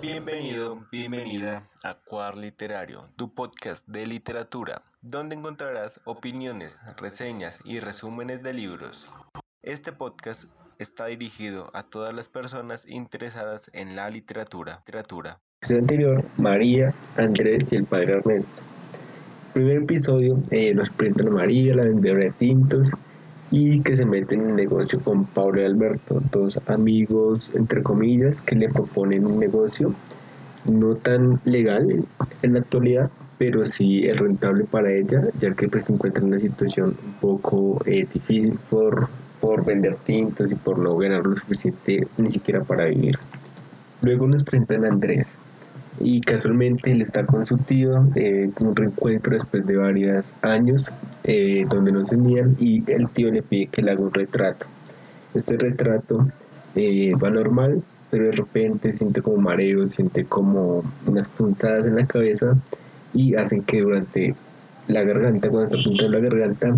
Bienvenido, bienvenida a Cuar Literario, tu podcast de literatura, donde encontrarás opiniones, reseñas y resúmenes de libros. Este podcast está dirigido a todas las personas interesadas en la literatura. literatura. El anterior, María, Andrés y el padre Ernesto. Primer episodio eh, nos presentan María, la vendedora de tintos, y que se mete en el negocio con Pablo y Alberto, dos amigos, entre comillas, que le proponen un negocio no tan legal en la actualidad, pero sí es rentable para ella, ya que pues se encuentra en una situación un poco eh, difícil por, por vender tintos y por no ganar lo suficiente ni siquiera para vivir. Luego nos presentan a Andrés, y casualmente él está con su tío eh, un reencuentro después de varios años eh, donde no se unían y el tío le pide que le haga un retrato. Este retrato eh, va normal, pero de repente siente como mareo, siente como unas puntadas en la cabeza y hacen que durante la garganta, cuando está pintando la garganta,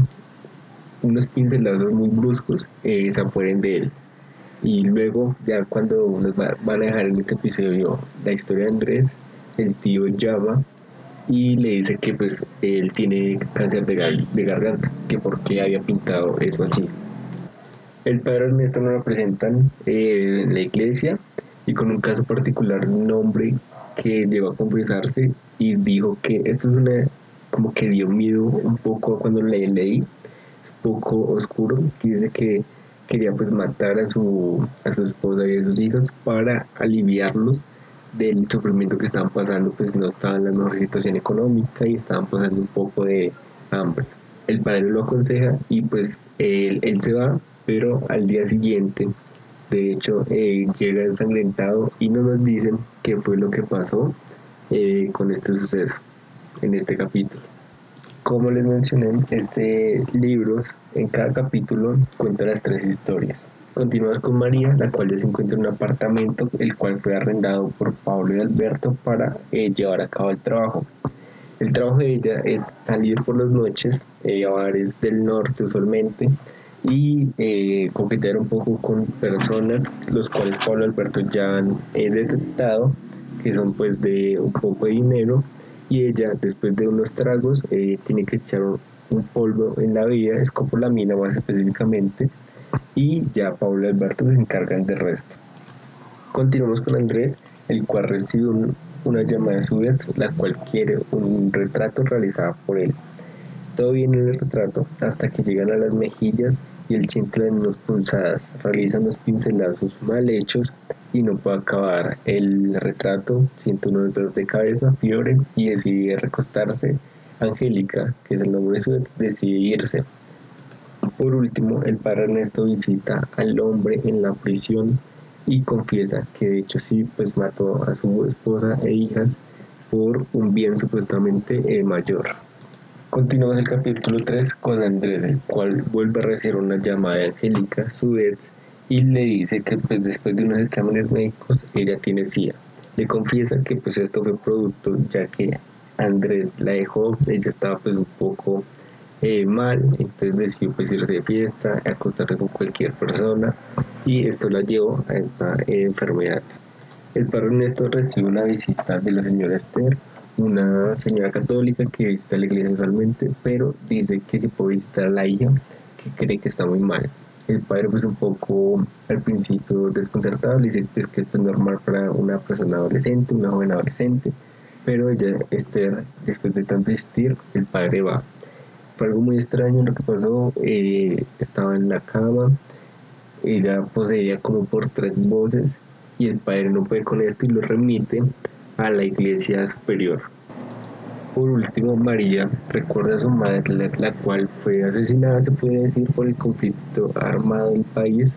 unos pincelados muy bruscos eh, se apoderen de él. Y luego, ya cuando nos van a dejar en este episodio la historia de Andrés, el tío llama y le dice que pues él tiene cáncer de, de garganta, que por qué había pintado eso así. El padre Ernesto nos lo presentan eh, en la iglesia y con un caso particular, un hombre que llegó a confesarse y dijo que esto es una, como que dio miedo un poco cuando le leí, un poco oscuro, dice que quería pues matar a su, a su esposa y a sus hijos para aliviarlos del sufrimiento que estaban pasando, pues no estaban en la mejor situación económica y estaban pasando un poco de hambre. El padre lo aconseja y pues él, él se va, pero al día siguiente, de hecho, eh, llega ensangrentado y no nos dicen qué fue lo que pasó eh, con este suceso en este capítulo. Como les mencioné, este libro en cada capítulo cuenta las tres historias. Continuamos con María, la cual ya se encuentra en un apartamento, el cual fue arrendado por Pablo y Alberto para eh, llevar a cabo el trabajo. El trabajo de ella es salir por las noches eh, a bares del norte usualmente y eh, coquetear un poco con personas, los cuales Pablo y Alberto ya han eh, detectado que son pues de un poco de dinero y ella después de unos tragos eh, tiene que echar un polvo en la vía, escopolamina más específicamente, y ya Pablo y Alberto se encargan del resto. Continuamos con Andrés, el cual recibe una llamada de su ex, la cual quiere un retrato realizado por él. Todo viene en el retrato hasta que llegan a las mejillas y el chintle en unas punzadas, realizan los pincelazos mal hechos y no puede acabar el retrato, siente unos dolores de cabeza, fiebre y decide recostarse. Angélica, que es el nombre de su ex, decide irse. Por último, el padre Ernesto visita al hombre en la prisión y confiesa que de hecho sí, pues mató a su esposa e hijas por un bien supuestamente eh, mayor. Continuamos el capítulo 3 con Andrés, el cual vuelve a recibir una llamada de Angélica, su ex, y le dice que pues después de unos exámenes médicos ella tiene SIDA. Le confiesa que pues esto fue producto ya que Andrés la dejó, ella estaba pues un poco eh, mal, entonces decidió pues irse de fiesta, acostarse con cualquier persona y esto la llevó a esta eh, enfermedad. El padre Ernesto recibe una visita de la señora Esther, una señora católica que visita la iglesia usualmente, pero dice que se puede visitar a la hija que cree que está muy mal el padre pues un poco al principio desconcertado, le dice pues, que esto es normal para una persona adolescente, una joven adolescente, pero ella, Esther, después de tanto insistir, el padre va. Fue algo muy extraño lo que pasó, eh, estaba en la cama, ella poseía como por tres voces y el padre no puede con esto y lo remite a la iglesia superior. Por último, María recuerda a su madre, la, cual fue asesinada, se puede decir, por el conflicto armado del país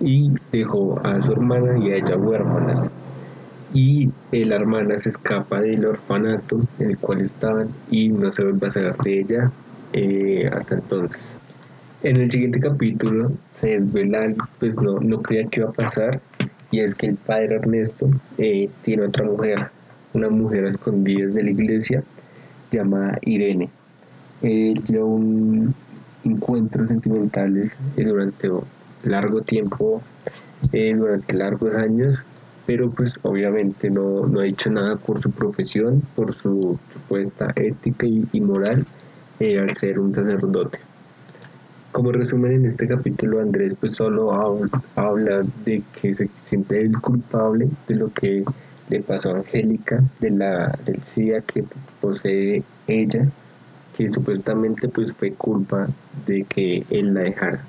y dejó a su hermana y a ella huérfanas. Y la hermana se escapa del orfanato en el cual estaban y no se vuelve a saber de ella eh, hasta entonces. En el siguiente capítulo se desvela pues no, no creía que iba a pasar y es que el padre Ernesto eh, tiene otra mujer, una mujer escondida de la iglesia llamada Irene. Eh, un encuentros sentimentales durante largo tiempo, eh, durante largos años, pero pues obviamente no, no ha hecho nada por su profesión, por su supuesta ética y, moral eh, al ser un sacerdote. Como resumen en este capítulo, Andrés pues solo habla, de que se siente el culpable de lo que pasó a Angélica, de la, del SIDA que posee ella, que supuestamente pues fue culpa de que él la dejara.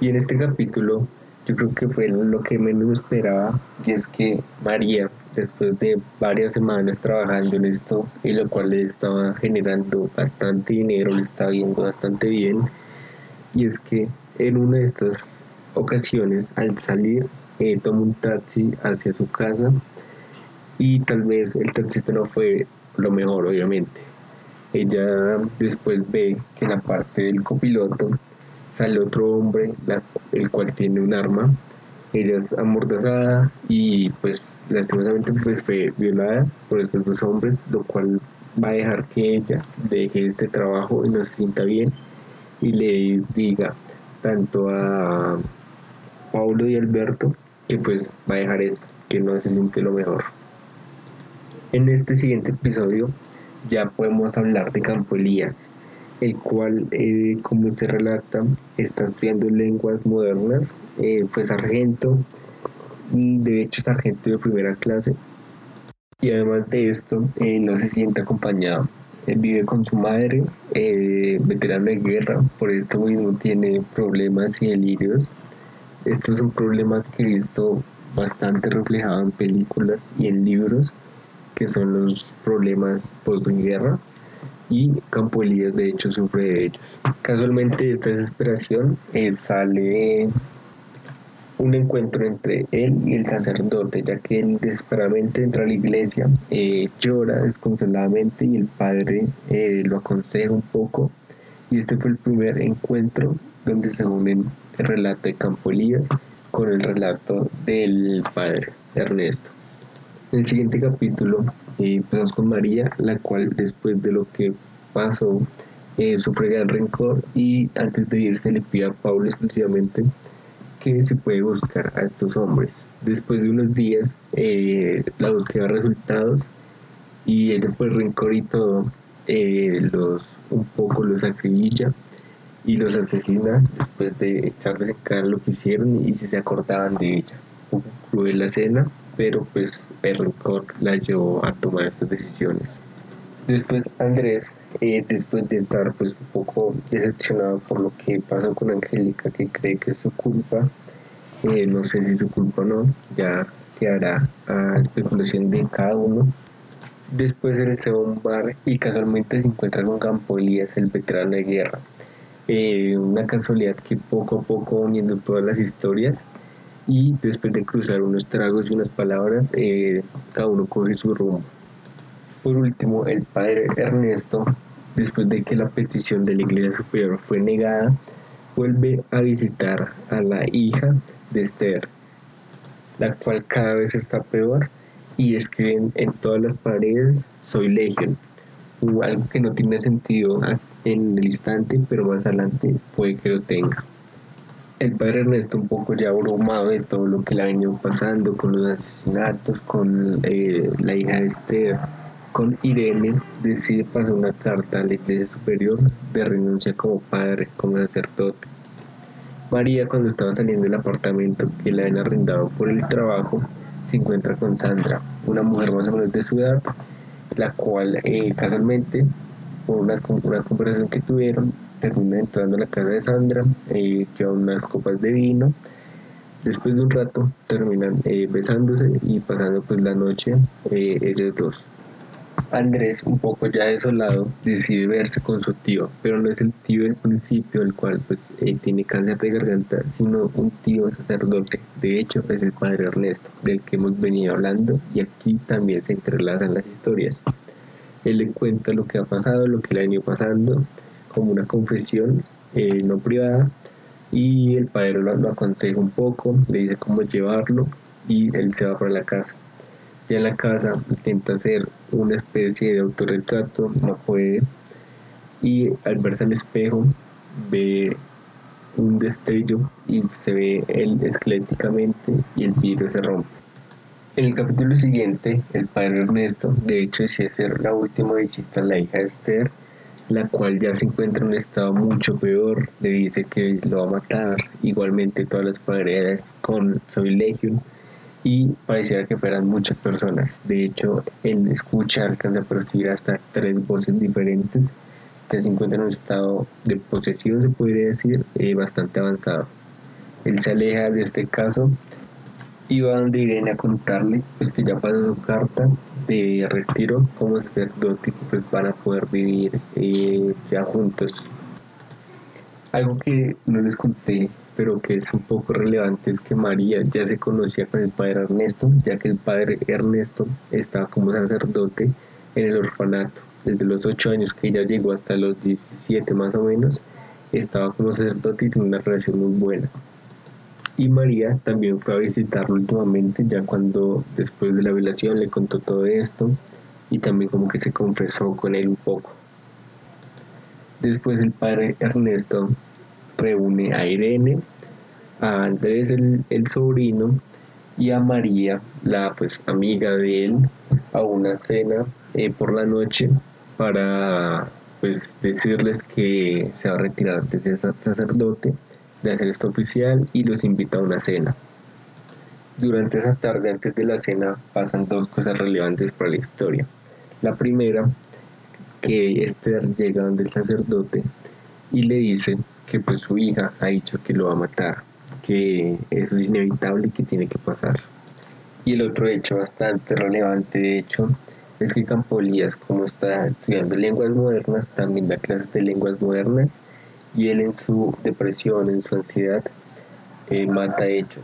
Y en este capítulo yo creo que fue lo que menos esperaba y es que María, después de varias semanas trabajando en esto y lo cual le estaba generando bastante dinero, le estaba viendo bastante bien, y es que en una de estas ocasiones al salir eh, toma un taxi hacia su casa y tal vez el taxista no fue lo mejor obviamente. Ella después ve que en la parte del copiloto sale otro hombre, el cual tiene un arma. Ella es amordazada y pues lastimosamente pues fue violada por estos dos hombres, lo cual va a dejar que ella deje este trabajo y no se sienta bien y le diga tanto a Paulo y Alberto que pues va a dejar esto, que no se siente lo mejor. En este siguiente episodio ya podemos hablar de Campo Elías, el cual, eh, como se relata, está estudiando lenguas modernas, eh, fue sargento, de hecho sargento de primera clase, y además de esto, eh, no se siente acompañado. Él vive con su madre, veterano de guerra, por esto mismo tiene problemas y delirios. Esto es un problema que he visto bastante reflejado en películas y en libros, que son los problemas post-guerra y Campo Elías de hecho sufre de ellos. Casualmente de esta desesperación eh, sale un encuentro entre él y el sacerdote, ya que él desesperadamente entra a la iglesia, eh, llora desconsoladamente y el padre eh, lo aconseja un poco. Y este fue el primer encuentro donde se unen el relato de Campo Elías con el relato del padre Ernesto. En el siguiente capítulo empezamos con María, la cual después de lo que pasó eh, sufre gran rencor y antes de irse le pide a Pablo exclusivamente que se puede buscar a estos hombres. Después de unos días eh, la búsqueda de resultados y ella por rencor y todo eh, los un poco los acribilla y los asesina después de echarles en cara lo que hicieron y si se acordaban de ella. Cruel la escena, pero pues el rencor la llevó a tomar estas decisiones. Después Andrés, eh, después de estar pues un poco decepcionado por lo que pasó con Angélica, que cree que es su culpa, eh, no sé si es su culpa o no, ya quedará a especulación de cada uno. Después él se va a un bar y casualmente se encuentra con Campo Elías, el veterano de guerra. Eh, una casualidad que poco a poco uniendo todas las historias y después de cruzar unos tragos y unas palabras, eh, cada uno coge su rumbo. Por último, el padre Ernesto, después de que la petición de la iglesia superior fue negada, vuelve a visitar a la hija de Esther, la cual cada vez está peor y escriben en todas las paredes soy legion, algo que no tiene sentido en el instante, pero más adelante puede que lo tenga el padre Ernesto un poco ya abrumado de todo lo que le ha venido pasando con los asesinatos, con eh, la hija de Esther, con Irene, decide pasar una carta a la iglesia superior de renuncia como padre, como sacerdote. María, cuando estaba saliendo del apartamento que le habían arrendado por el trabajo, se encuentra con Sandra, una mujer más o menos de su edad, la cual eh, casualmente, por una, una conversación que tuvieron, termina entrando a la casa de Sandra, eh, lleva unas copas de vino. Después de un rato terminan eh, besándose y pasando pues la noche eh, ellos dos. Andrés, un poco ya desolado, decide verse con su tío, pero no es el tío del principio, el cual pues eh, tiene cáncer de garganta, sino un tío sacerdote. De hecho, es el padre Ernesto, del que hemos venido hablando, y aquí también se entrelazan las historias. Él le cuenta lo que ha pasado, lo que le ha venido pasando, como una confesión eh, no privada y el padre lo, aconseja un poco, le dice cómo llevarlo y él se va para la casa. Ya en la casa intenta hacer una especie de autorretrato, no puede y al verse al espejo ve un destello y se ve él esqueléticamente y el vidrio se rompe. En el capítulo siguiente, el padre Ernesto, de hecho, decide hacer la última visita a la hija de Esther, la cual ya se encuentra en un estado mucho peor, le dice que lo va a matar, igualmente todas las paredes con Soy Legion, y pareciera que fueran muchas personas. De hecho, él escucha, alcanza a percibir hasta tres voces diferentes que se encuentran en un estado de posesión, se podría decir, eh, bastante avanzado. Él se aleja de este caso iba donde Irene a contarle pues que ya pasó su carta de retiro como sacerdote pues van poder vivir eh, ya juntos. Algo que no les conté, pero que es un poco relevante, es que María ya se conocía con el padre Ernesto, ya que el padre Ernesto estaba como sacerdote en el orfanato. Desde los 8 años que ella llegó hasta los 17 más o menos, estaba como sacerdote y tenía una relación muy buena. Y María también fue a visitarlo últimamente, ya cuando después de la violación le contó todo esto y también como que se confesó con él un poco. Después el padre Ernesto reúne a Irene, a Andrés el, sobrino y a María, la pues amiga de él, a una cena eh, por la noche para pues decirles que se va a retirar de ser sacerdote de hacer esto oficial y los invita a una cena. Durante esa tarde, antes de la cena, pasan dos cosas relevantes para la historia. La primera, que Esther llega donde el sacerdote y le dice que pues su hija ha dicho que lo va a matar, que eso es inevitable y que tiene que pasar. Y el otro hecho bastante relevante, de hecho, es que Campolías, como está estudiando lenguas modernas, también da clases de lenguas modernas y él en su depresión, en su ansiedad, eh, mata hecho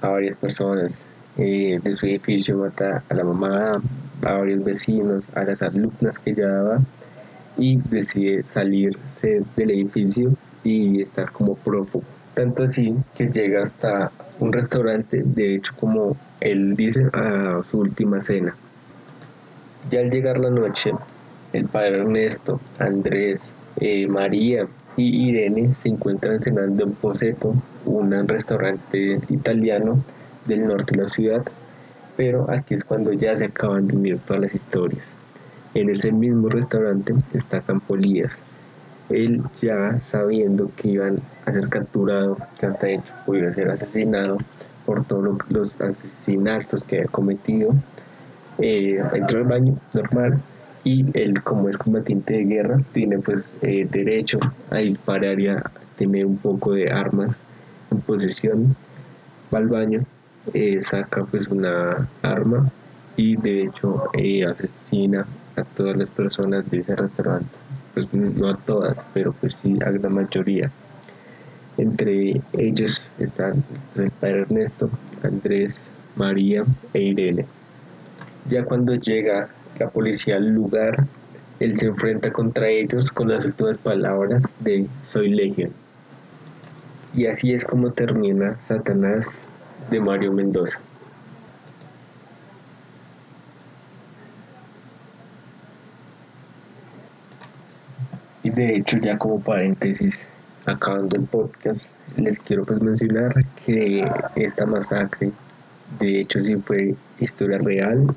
a varias personas eh, de su edificio, mata a la mamá, a varios vecinos, a las alumnas que daba y decide salirse del edificio y estar como prófugo. Tanto así que llega hasta un restaurante, de hecho como él dice, a su última cena. Ya al llegar la noche, el padre Ernesto, Andrés, eh, María y Irene se encuentran cenando en Poseto, un restaurante italiano del norte de la ciudad, pero aquí es cuando ya se acaban de unir todas las historias. En ese mismo restaurante está Campolías. Él ya sabiendo que iban a ser capturado, que hasta hecho podía ser asesinado por todos los asesinatos que había cometido, eh, entró al baño normal y él como es combatiente de guerra tiene pues eh, derecho a disparar y a tener un poco de armas en posesión va al baño eh, saca pues una arma y de hecho eh, asesina a todas las personas de ese restaurante. Pues no a todas pero pues sí a la mayoría. Entre ellos están el padre Ernesto Andrés María e Irene. Ya cuando llega la policía al lugar, él se enfrenta contra ellos con las últimas palabras de Soy Legion. Y así es como termina Satanás de Mario Mendoza. Y de hecho ya como paréntesis, acabando el podcast, les quiero pues mencionar que esta masacre de hecho sí fue historia real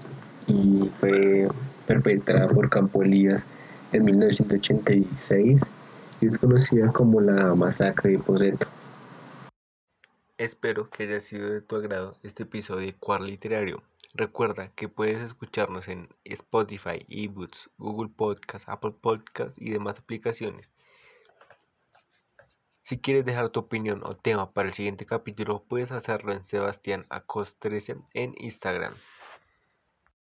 y fue perpetrada por Campo Elías en 1986 y es conocida como la masacre de Poseto. Espero que haya sido de tu agrado este episodio de Cuar Literario. Recuerda que puedes escucharnos en Spotify, eBooks, Google Podcast, Apple Podcast y demás aplicaciones. Si quieres dejar tu opinión o tema para el siguiente capítulo, puedes hacerlo en Sebastián Acost 13 en Instagram.